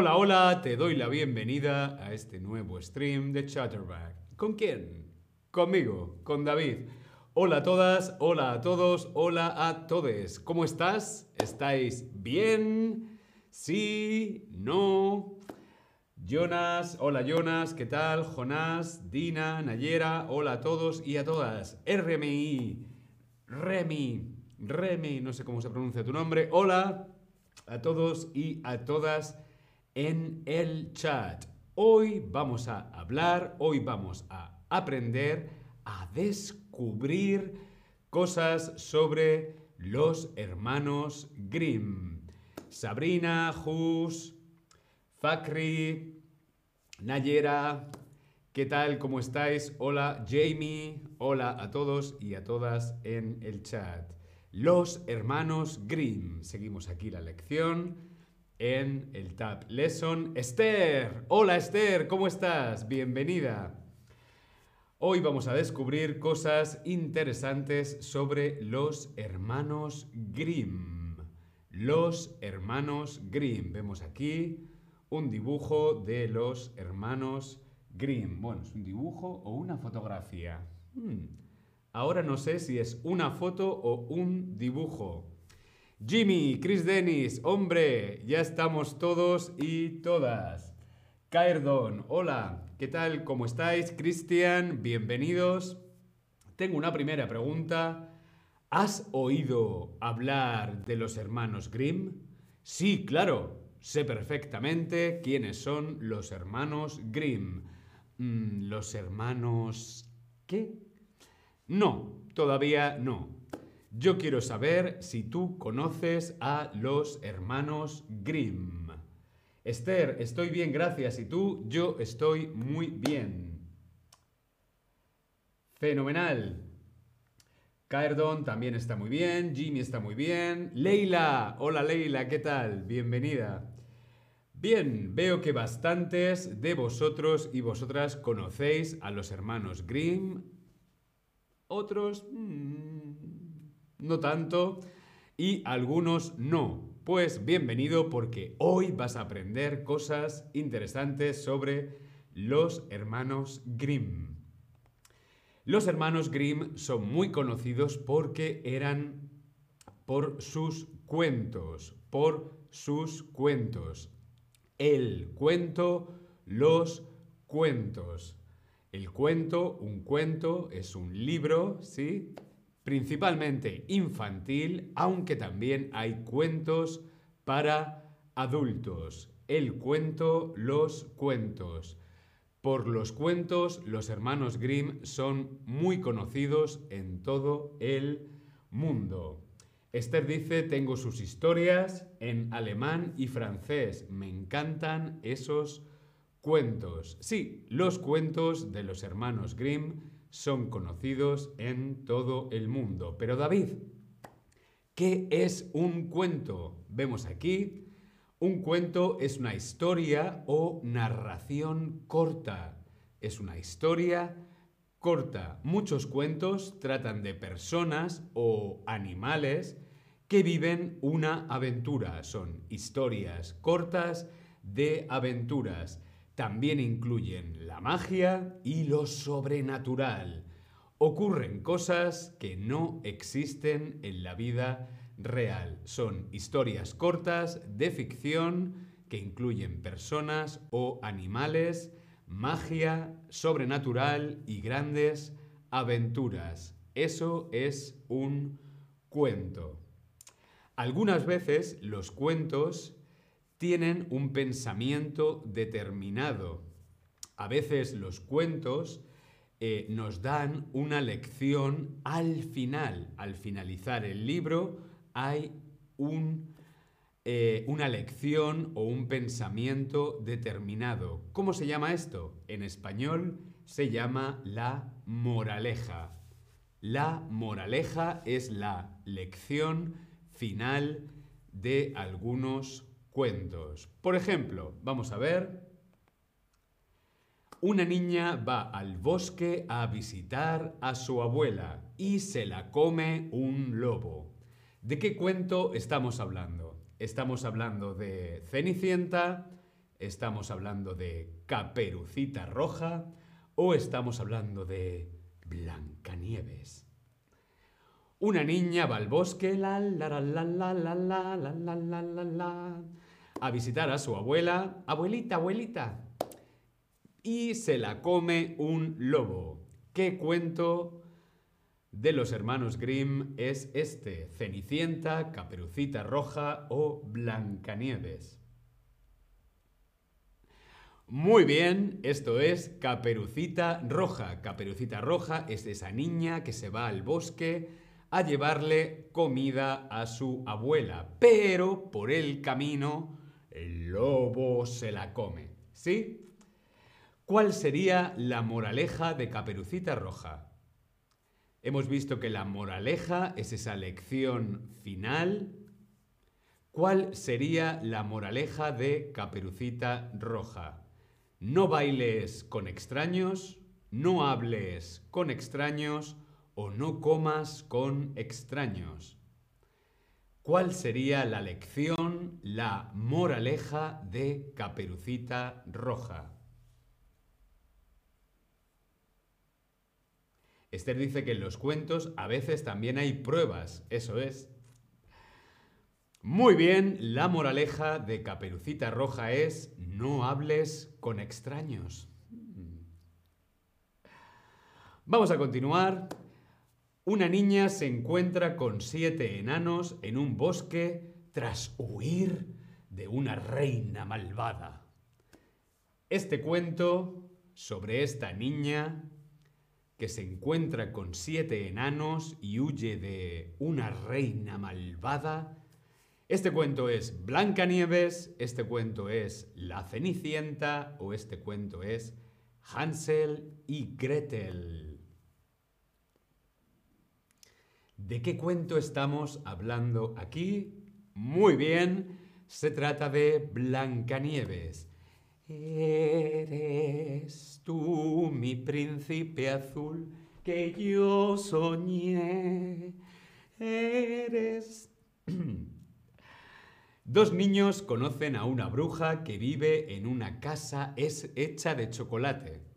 Hola, hola, te doy la bienvenida a este nuevo stream de Chatterback. ¿Con quién? Conmigo, con David. Hola a todas, hola a todos, hola a todes. ¿Cómo estás? ¿Estáis bien? ¿Sí? ¿No? Jonas, hola Jonas, ¿qué tal? Jonás, Dina, Nayera, hola a todos y a todas. RMI, Remi, Remi, no sé cómo se pronuncia tu nombre. Hola a todos y a todas en el chat. Hoy vamos a hablar, hoy vamos a aprender a descubrir cosas sobre los hermanos Grimm. Sabrina, Hus, Fakri, Nayera, ¿qué tal? ¿Cómo estáis? Hola Jamie, hola a todos y a todas en el chat. Los hermanos Grimm. Seguimos aquí la lección en el Tab Lesson. Esther, hola Esther, ¿cómo estás? Bienvenida. Hoy vamos a descubrir cosas interesantes sobre los hermanos Grimm. Los hermanos Grimm. Vemos aquí un dibujo de los hermanos Grimm. Bueno, ¿es un dibujo o una fotografía? Hmm. Ahora no sé si es una foto o un dibujo. Jimmy, Chris Dennis, hombre, ya estamos todos y todas. Caerdon, hola, ¿qué tal? ¿Cómo estáis? Cristian, bienvenidos. Tengo una primera pregunta. ¿Has oído hablar de los hermanos Grimm? Sí, claro, sé perfectamente quiénes son los hermanos Grimm. Mm, ¿Los hermanos qué? No, todavía no. Yo quiero saber si tú conoces a los hermanos Grimm. Esther, estoy bien, gracias. ¿Y tú? Yo estoy muy bien. Fenomenal. Caerdon también está muy bien. Jimmy está muy bien. Leila. Hola Leila, ¿qué tal? Bienvenida. Bien, veo que bastantes de vosotros y vosotras conocéis a los hermanos Grimm. Otros... Mm, no tanto, y algunos no. Pues bienvenido porque hoy vas a aprender cosas interesantes sobre los hermanos Grimm. Los hermanos Grimm son muy conocidos porque eran por sus cuentos, por sus cuentos. El cuento, los cuentos. El cuento, un cuento, es un libro, ¿sí? Principalmente infantil, aunque también hay cuentos para adultos. El cuento, los cuentos. Por los cuentos, los hermanos Grimm son muy conocidos en todo el mundo. Esther dice, tengo sus historias en alemán y francés. Me encantan esos cuentos. Sí, los cuentos de los hermanos Grimm son conocidos en todo el mundo. Pero David, ¿qué es un cuento? Vemos aquí, un cuento es una historia o narración corta. Es una historia corta. Muchos cuentos tratan de personas o animales que viven una aventura. Son historias cortas de aventuras. También incluyen la magia y lo sobrenatural. Ocurren cosas que no existen en la vida real. Son historias cortas de ficción que incluyen personas o animales, magia, sobrenatural y grandes aventuras. Eso es un cuento. Algunas veces los cuentos tienen un pensamiento determinado. A veces los cuentos eh, nos dan una lección al final. Al finalizar el libro hay eh, una lección o un pensamiento determinado. ¿Cómo se llama esto? En español se llama la moraleja. La moraleja es la lección final de algunos cuentos. Por ejemplo, vamos a ver. Una niña va al bosque a visitar a su abuela y se la come un lobo. ¿De qué cuento estamos hablando? Estamos hablando de Cenicienta, ¿Estamos hablando de Caperucita Roja o estamos hablando de Blancanieves? Una niña va al bosque la, la, la, la, la, la, la, la, la, la, a visitar a su abuela. Abuelita, abuelita. Y se la come un lobo. ¿Qué cuento de los hermanos Grimm es este? Cenicienta, Caperucita Roja o Blancanieves. Muy bien, esto es Caperucita Roja. Caperucita Roja es esa niña que se va al bosque a llevarle comida a su abuela, pero por el camino el lobo se la come. ¿Sí? ¿Cuál sería la moraleja de Caperucita Roja? Hemos visto que la moraleja es esa lección final. ¿Cuál sería la moraleja de Caperucita Roja? No bailes con extraños, no hables con extraños o no comas con extraños. ¿Cuál sería la lección, la moraleja de Caperucita Roja? Esther dice que en los cuentos a veces también hay pruebas, eso es. Muy bien, la moraleja de Caperucita Roja es no hables con extraños. Vamos a continuar. Una niña se encuentra con siete enanos en un bosque tras huir de una reina malvada. Este cuento sobre esta niña que se encuentra con siete enanos y huye de una reina malvada. Este cuento es Blancanieves, este cuento es La Cenicienta o este cuento es Hansel y Gretel. ¿De qué cuento estamos hablando aquí? Muy bien, se trata de Blancanieves. Eres tú mi príncipe azul que yo soñé. Eres... Dos niños conocen a una bruja que vive en una casa es hecha de chocolate.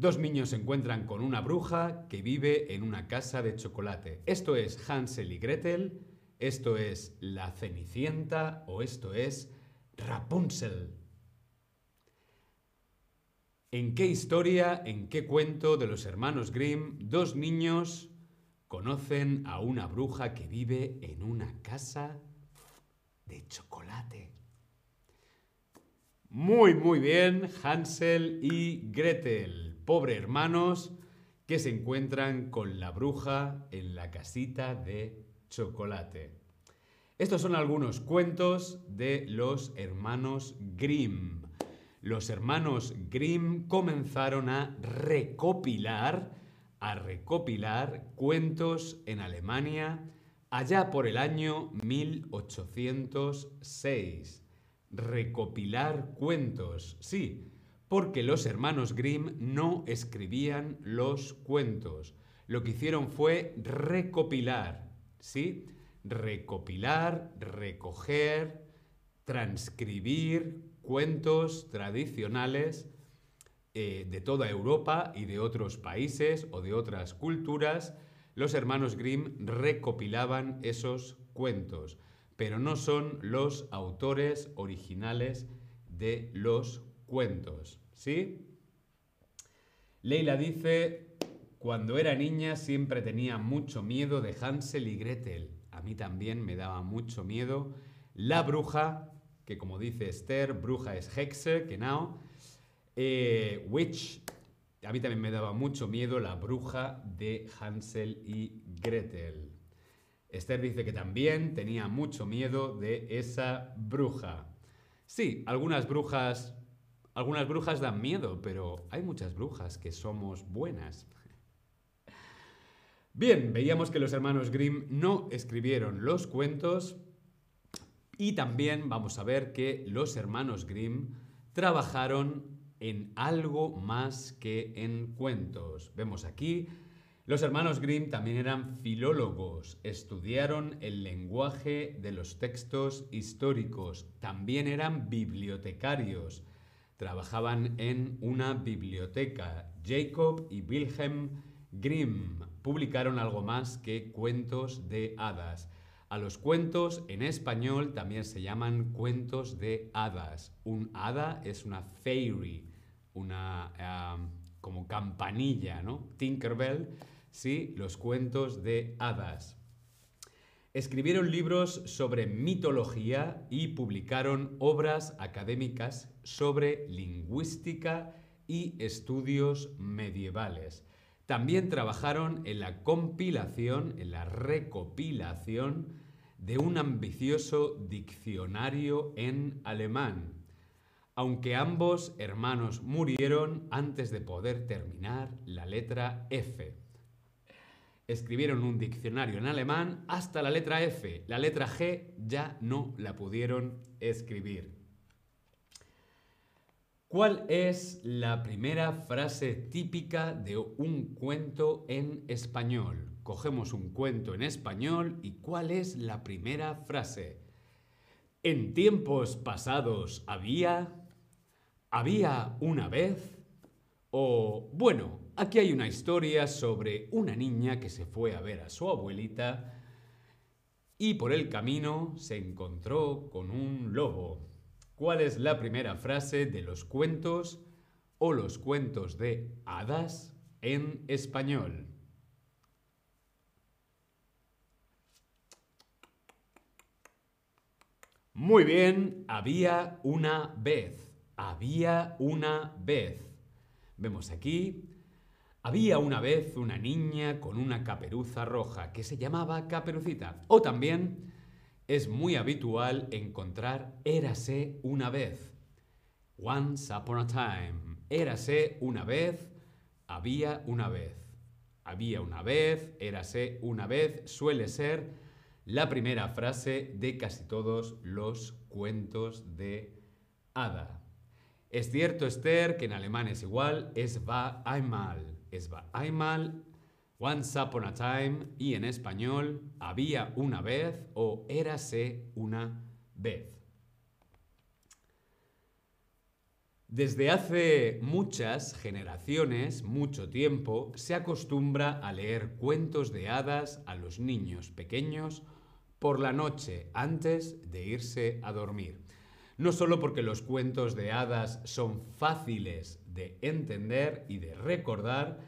Dos niños se encuentran con una bruja que vive en una casa de chocolate. Esto es Hansel y Gretel, esto es La Cenicienta o esto es Rapunzel. ¿En qué historia, en qué cuento de los hermanos Grimm dos niños conocen a una bruja que vive en una casa de chocolate? Muy, muy bien, Hansel y Gretel pobre hermanos que se encuentran con la bruja en la casita de chocolate. Estos son algunos cuentos de los hermanos Grimm. Los hermanos Grimm comenzaron a recopilar, a recopilar cuentos en Alemania allá por el año 1806. Recopilar cuentos, sí, porque los hermanos Grimm no escribían los cuentos. Lo que hicieron fue recopilar, ¿sí? Recopilar, recoger, transcribir cuentos tradicionales eh, de toda Europa y de otros países o de otras culturas. Los hermanos Grimm recopilaban esos cuentos, pero no son los autores originales de los cuentos. ¿Sí? Leila dice, cuando era niña siempre tenía mucho miedo de Hansel y Gretel. A mí también me daba mucho miedo. La bruja, que como dice Esther, bruja es Hexe, que no. Eh, witch, a mí también me daba mucho miedo la bruja de Hansel y Gretel. Esther dice que también tenía mucho miedo de esa bruja. Sí, algunas brujas algunas brujas dan miedo, pero hay muchas brujas que somos buenas. Bien, veíamos que los hermanos Grimm no escribieron los cuentos y también vamos a ver que los hermanos Grimm trabajaron en algo más que en cuentos. Vemos aquí Los hermanos Grimm también eran filólogos, estudiaron el lenguaje de los textos históricos, también eran bibliotecarios, trabajaban en una biblioteca. Jacob y Wilhelm Grimm publicaron algo más que cuentos de hadas. A los cuentos en español también se llaman cuentos de hadas. Un hada es una fairy, una como campanilla, ¿no? Tinkerbell, sí, los cuentos de hadas. Escribieron libros sobre mitología y publicaron obras académicas sobre lingüística y estudios medievales. También trabajaron en la compilación, en la recopilación de un ambicioso diccionario en alemán, aunque ambos hermanos murieron antes de poder terminar la letra F. Escribieron un diccionario en alemán hasta la letra F. La letra G ya no la pudieron escribir. ¿Cuál es la primera frase típica de un cuento en español? Cogemos un cuento en español y ¿cuál es la primera frase? En tiempos pasados había... ¿Había una vez? O, bueno, aquí hay una historia sobre una niña que se fue a ver a su abuelita y por el camino se encontró con un lobo. ¿Cuál es la primera frase de los cuentos o los cuentos de hadas en español? Muy bien, había una vez. Había una vez. Vemos aquí, había una vez una niña con una caperuza roja que se llamaba Caperucita. O también es muy habitual encontrar érase una vez. Once upon a time. Érase una vez, había una vez. Había una vez, érase una vez, suele ser la primera frase de casi todos los cuentos de hada. Es cierto, Esther, que en alemán es igual, es va einmal. Es va einmal Once upon a time y en español había una vez o érase una vez. Desde hace muchas generaciones, mucho tiempo, se acostumbra a leer cuentos de hadas a los niños pequeños por la noche antes de irse a dormir. No solo porque los cuentos de hadas son fáciles de entender y de recordar,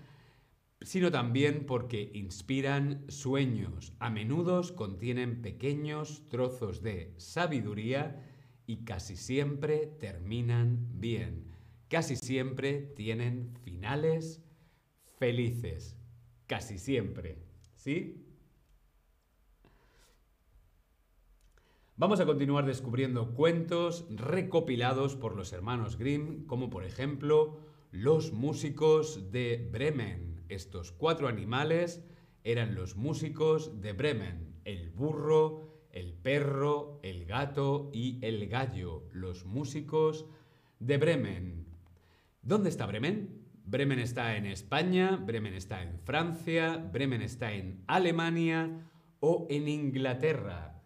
sino también porque inspiran sueños. A menudo contienen pequeños trozos de sabiduría y casi siempre terminan bien. Casi siempre tienen finales felices. Casi siempre. ¿Sí? Vamos a continuar descubriendo cuentos recopilados por los hermanos Grimm, como por ejemplo Los músicos de Bremen. Estos cuatro animales eran los músicos de Bremen, el burro, el perro, el gato y el gallo, los músicos de Bremen. ¿Dónde está Bremen? Bremen está en España, Bremen está en Francia, Bremen está en Alemania o en Inglaterra.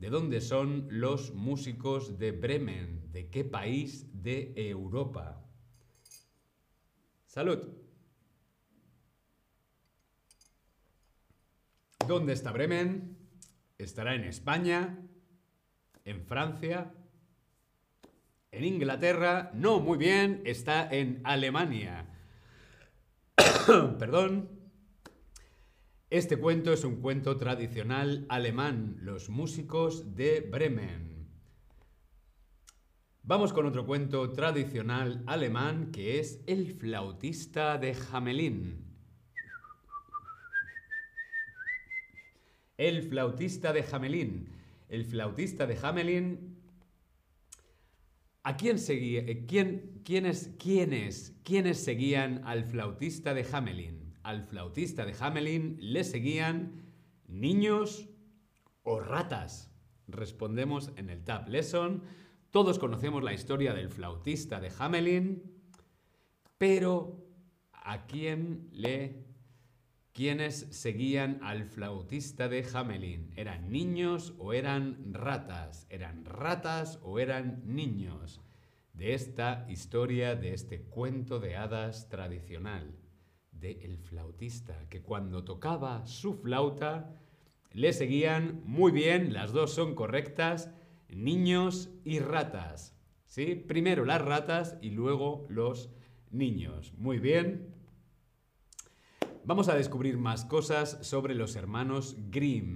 ¿De dónde son los músicos de Bremen? ¿De qué país de Europa? Salud. ¿Dónde está Bremen? ¿Estará en España? ¿En Francia? ¿En Inglaterra? No, muy bien, está en Alemania. Perdón. Este cuento es un cuento tradicional alemán, Los músicos de Bremen. Vamos con otro cuento tradicional alemán que es El flautista de Hamelin. El flautista de Hamelin. El flautista de Hamelin. ¿A quién seguía? Eh, ¿Quién, quiénes, quiénes, quiénes seguían al flautista de Hamelin? Al flautista de Hamelin le seguían niños o ratas. Respondemos en el Tab Lesson. Todos conocemos la historia del flautista de Hamelin, pero ¿a quién le quienes seguían al flautista de Hamelin. ¿Eran niños o eran ratas? ¿Eran ratas o eran niños? De esta historia, de este cuento de hadas tradicional, de el flautista, que cuando tocaba su flauta, le seguían muy bien, las dos son correctas, niños y ratas. ¿Sí? Primero las ratas y luego los niños. Muy bien, Vamos a descubrir más cosas sobre los hermanos Grimm.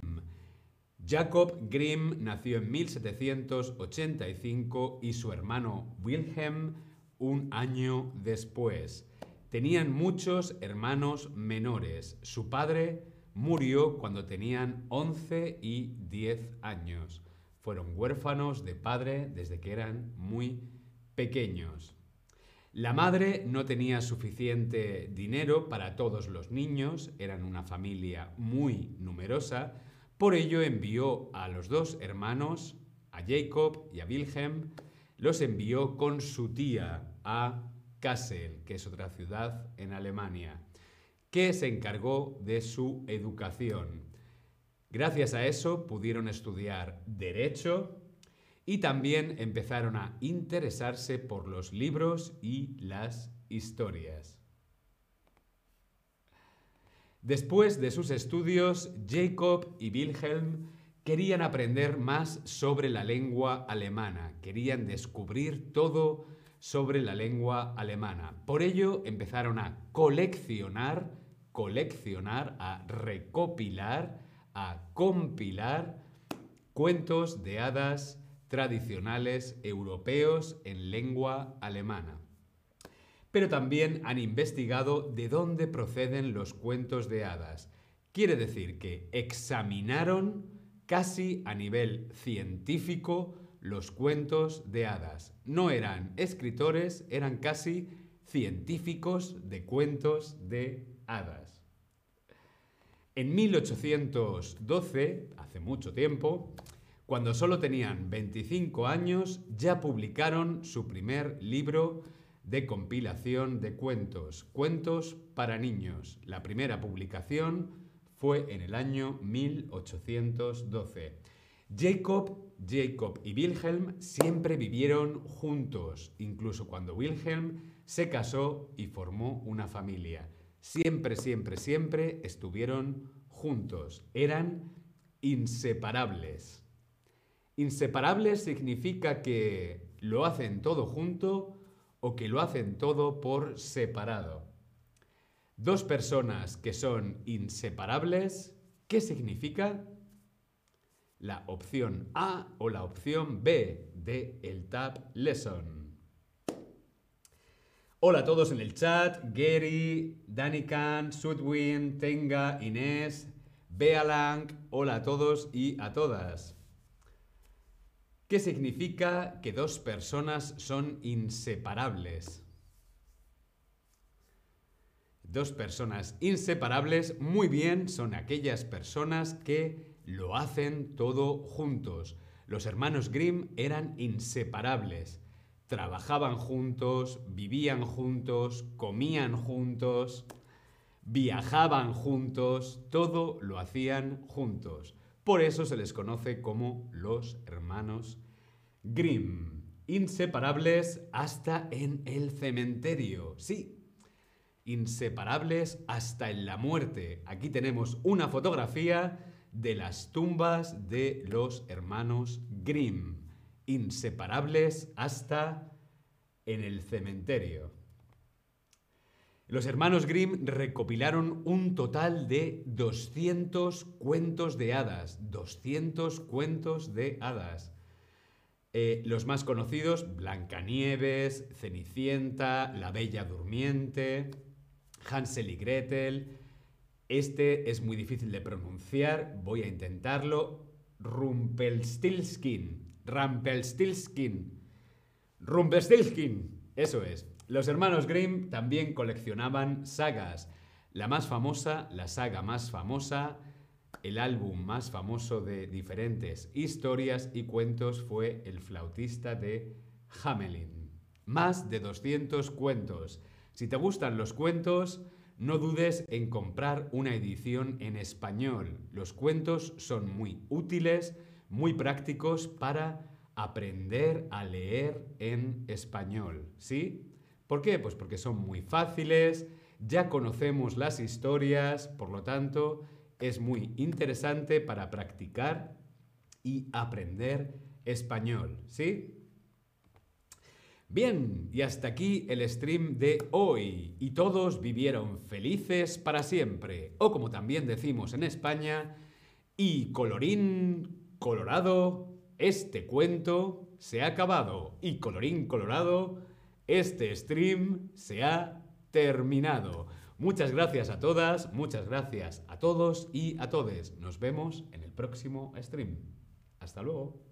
Jacob Grimm nació en 1785 y su hermano Wilhelm un año después. Tenían muchos hermanos menores. Su padre murió cuando tenían 11 y 10 años. Fueron huérfanos de padre desde que eran muy pequeños. La madre no tenía suficiente dinero para todos los niños, eran una familia muy numerosa, por ello envió a los dos hermanos, a Jacob y a Wilhelm, los envió con su tía a Kassel, que es otra ciudad en Alemania, que se encargó de su educación. Gracias a eso pudieron estudiar derecho, y también empezaron a interesarse por los libros y las historias. Después de sus estudios, Jacob y Wilhelm querían aprender más sobre la lengua alemana, querían descubrir todo sobre la lengua alemana. Por ello empezaron a coleccionar, coleccionar, a recopilar, a compilar cuentos de hadas, tradicionales europeos en lengua alemana. Pero también han investigado de dónde proceden los cuentos de hadas. Quiere decir que examinaron casi a nivel científico los cuentos de hadas. No eran escritores, eran casi científicos de cuentos de hadas. En 1812, hace mucho tiempo, cuando solo tenían 25 años, ya publicaron su primer libro de compilación de cuentos, Cuentos para Niños. La primera publicación fue en el año 1812. Jacob, Jacob y Wilhelm siempre vivieron juntos, incluso cuando Wilhelm se casó y formó una familia. Siempre, siempre, siempre estuvieron juntos. Eran inseparables. Inseparable significa que lo hacen todo junto o que lo hacen todo por separado. Dos personas que son inseparables, ¿qué significa? La opción A o la opción B de el Tab Lesson. Hola a todos en el chat, Gary, Danikan, Sudwin, Tenga, Inés, Bealang, hola a todos y a todas. ¿Qué significa que dos personas son inseparables? Dos personas inseparables, muy bien, son aquellas personas que lo hacen todo juntos. Los hermanos Grimm eran inseparables. Trabajaban juntos, vivían juntos, comían juntos, viajaban juntos, todo lo hacían juntos. Por eso se les conoce como los hermanos Grimm, inseparables hasta en el cementerio. Sí, inseparables hasta en la muerte. Aquí tenemos una fotografía de las tumbas de los hermanos Grimm, inseparables hasta en el cementerio. Los hermanos Grimm recopilaron un total de 200 cuentos de hadas. 200 cuentos de hadas. Eh, los más conocidos, Blancanieves, Cenicienta, La Bella Durmiente, Hansel y Gretel. Este es muy difícil de pronunciar, voy a intentarlo. Rumpelstiltskin. Rumpelstiltskin. Rumpelstiltskin. Eso es. Los hermanos Grimm también coleccionaban sagas. La más famosa, la saga más famosa, el álbum más famoso de diferentes historias y cuentos fue El flautista de Hamelin. Más de 200 cuentos. Si te gustan los cuentos, no dudes en comprar una edición en español. Los cuentos son muy útiles, muy prácticos para aprender a leer en español. ¿Sí? ¿Por qué? Pues porque son muy fáciles, ya conocemos las historias, por lo tanto, es muy interesante para practicar y aprender español. ¿Sí? Bien, y hasta aquí el stream de hoy. Y todos vivieron felices para siempre. O como también decimos en España, y colorín colorado, este cuento se ha acabado. Y colorín colorado, este stream se ha terminado. Muchas gracias a todas, muchas gracias a todos y a todes. Nos vemos en el próximo stream. Hasta luego.